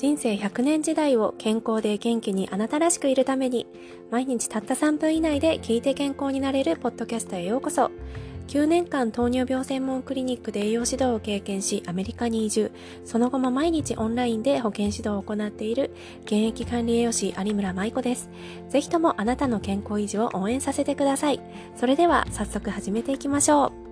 人生100年時代を健康で元気にあなたらしくいるために毎日たった3分以内で聞いて健康になれるポッドキャストへようこそ。9年間糖尿病専門クリニックで栄養指導を経験しアメリカに移住。その後も毎日オンラインで保健指導を行っている。現役管理栄養士有村舞子です。ぜひともあなたの健康維持を応援させてください。それでは早速始めていきましょう。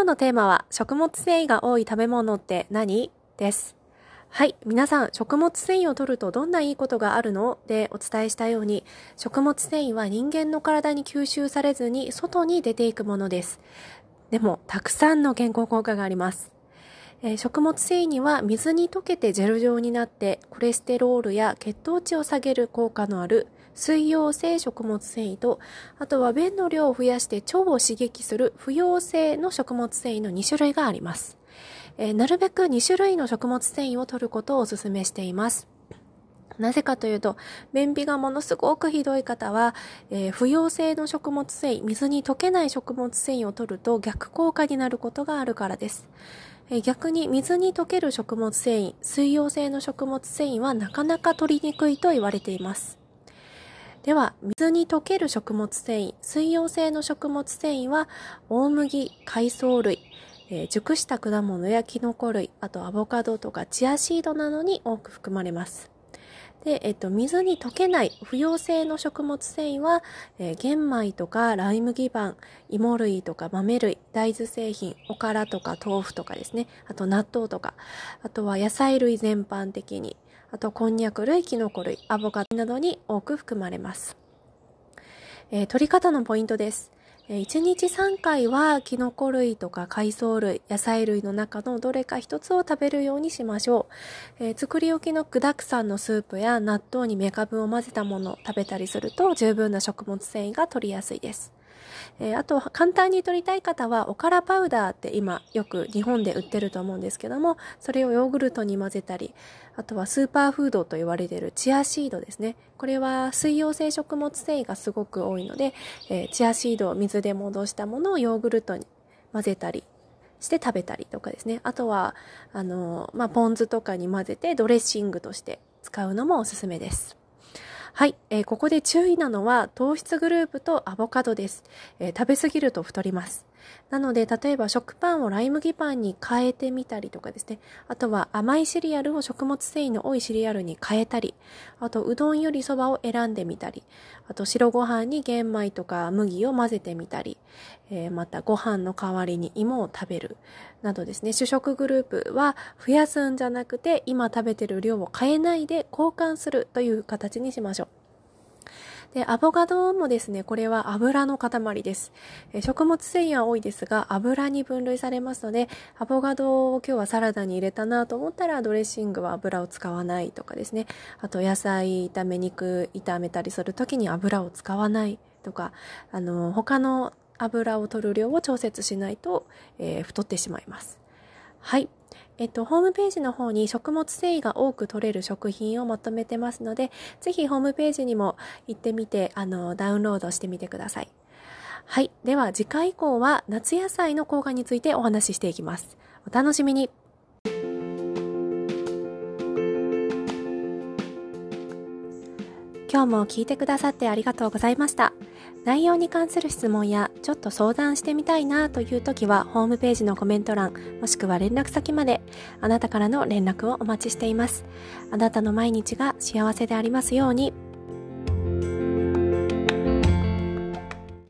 今日のテーマは食物繊維が多い食べ物って何？ですはい。皆さん、食物繊維を摂るとどんないいことがあるの？でお伝えしたように、食物繊維は人間の体に吸収されずに外に出ていくものです。でも、たくさんの健康効果があります。えー、食物繊維には水に溶けてジェル状になってコレステロールや血糖値を下げる効果のある水溶性食物繊維とあとは便の量を増やして腸を刺激する不溶性の食物繊維の2種類があります。えー、なるべく2種類の食物繊維を摂ることをお勧めしています。なぜかというと、便秘がものすごくひどい方は、えー、不溶性の食物繊維、水に溶けない食物繊維を摂ると逆効果になることがあるからです。逆に水に溶ける食物繊維、水溶性の食物繊維はなかなか取りにくいと言われています。では、水に溶ける食物繊維、水溶性の食物繊維は、大麦、海藻類、えー、熟した果物やキノコ類、あとアボカドとかチアシードなどに多く含まれます。で、えっと、水に溶けない不溶性の食物繊維は、えー、玄米とかライ麦パン、芋類とか豆類、大豆製品、おからとか豆腐とかですね、あと納豆とか、あとは野菜類全般的に、あとこんにゃく類、キノコ類、アボカドなどに多く含まれます。えー、取り方のポイントです。1日3回はキノコ類とか海藻類、野菜類の中のどれか一つを食べるようにしましょう。えー、作り置きの具沢山のスープや納豆にメカブを混ぜたものを食べたりすると十分な食物繊維が取りやすいです。えー、あと、簡単に取りたい方は、おからパウダーって今よく日本で売ってると思うんですけども、それをヨーグルトに混ぜたり、あとはスーパーフードと言われてるチアシードですね。これは水溶性食物繊維がすごく多いので、えー、チアシードを水で戻したものをヨーグルトに混ぜたりして食べたりとかですね。あとは、あの、まあ、ポン酢とかに混ぜてドレッシングとして使うのもおすすめです。はい、えー、ここで注意なのは糖質グループとアボカドです、えー、食べ過ぎると太ります。なので、例えば食パンをライ麦パンに変えてみたりとかですね。あとは甘いシリアルを食物繊維の多いシリアルに変えたり、あとうどんよりそばを選んでみたり、あと白ご飯に玄米とか麦を混ぜてみたり、えー、またご飯の代わりに芋を食べる、などですね。主食グループは増やすんじゃなくて、今食べてる量を変えないで交換するという形にしましょう。で、アボカドもですね、これは油の塊です。え食物繊維は多いですが、油に分類されますので、アボカドを今日はサラダに入れたなと思ったら、ドレッシングは油を使わないとかですね。あと、野菜炒め肉炒めたりするときに油を使わないとか、あの、他の油を取る量を調節しないと、えー、太ってしまいます。はい。えっと、ホームページの方に食物繊維が多く取れる食品をまとめてますので、ぜひホームページにも行ってみて、あの、ダウンロードしてみてください。はい。では次回以降は夏野菜の効果についてお話ししていきます。お楽しみに。今日も聞いてくださってありがとうございました。内容に関する質問やちょっと相談してみたいなという時はホームページのコメント欄もしくは連絡先まであなたからの連絡をお待ちしています。あなたの毎日が幸せでありますように。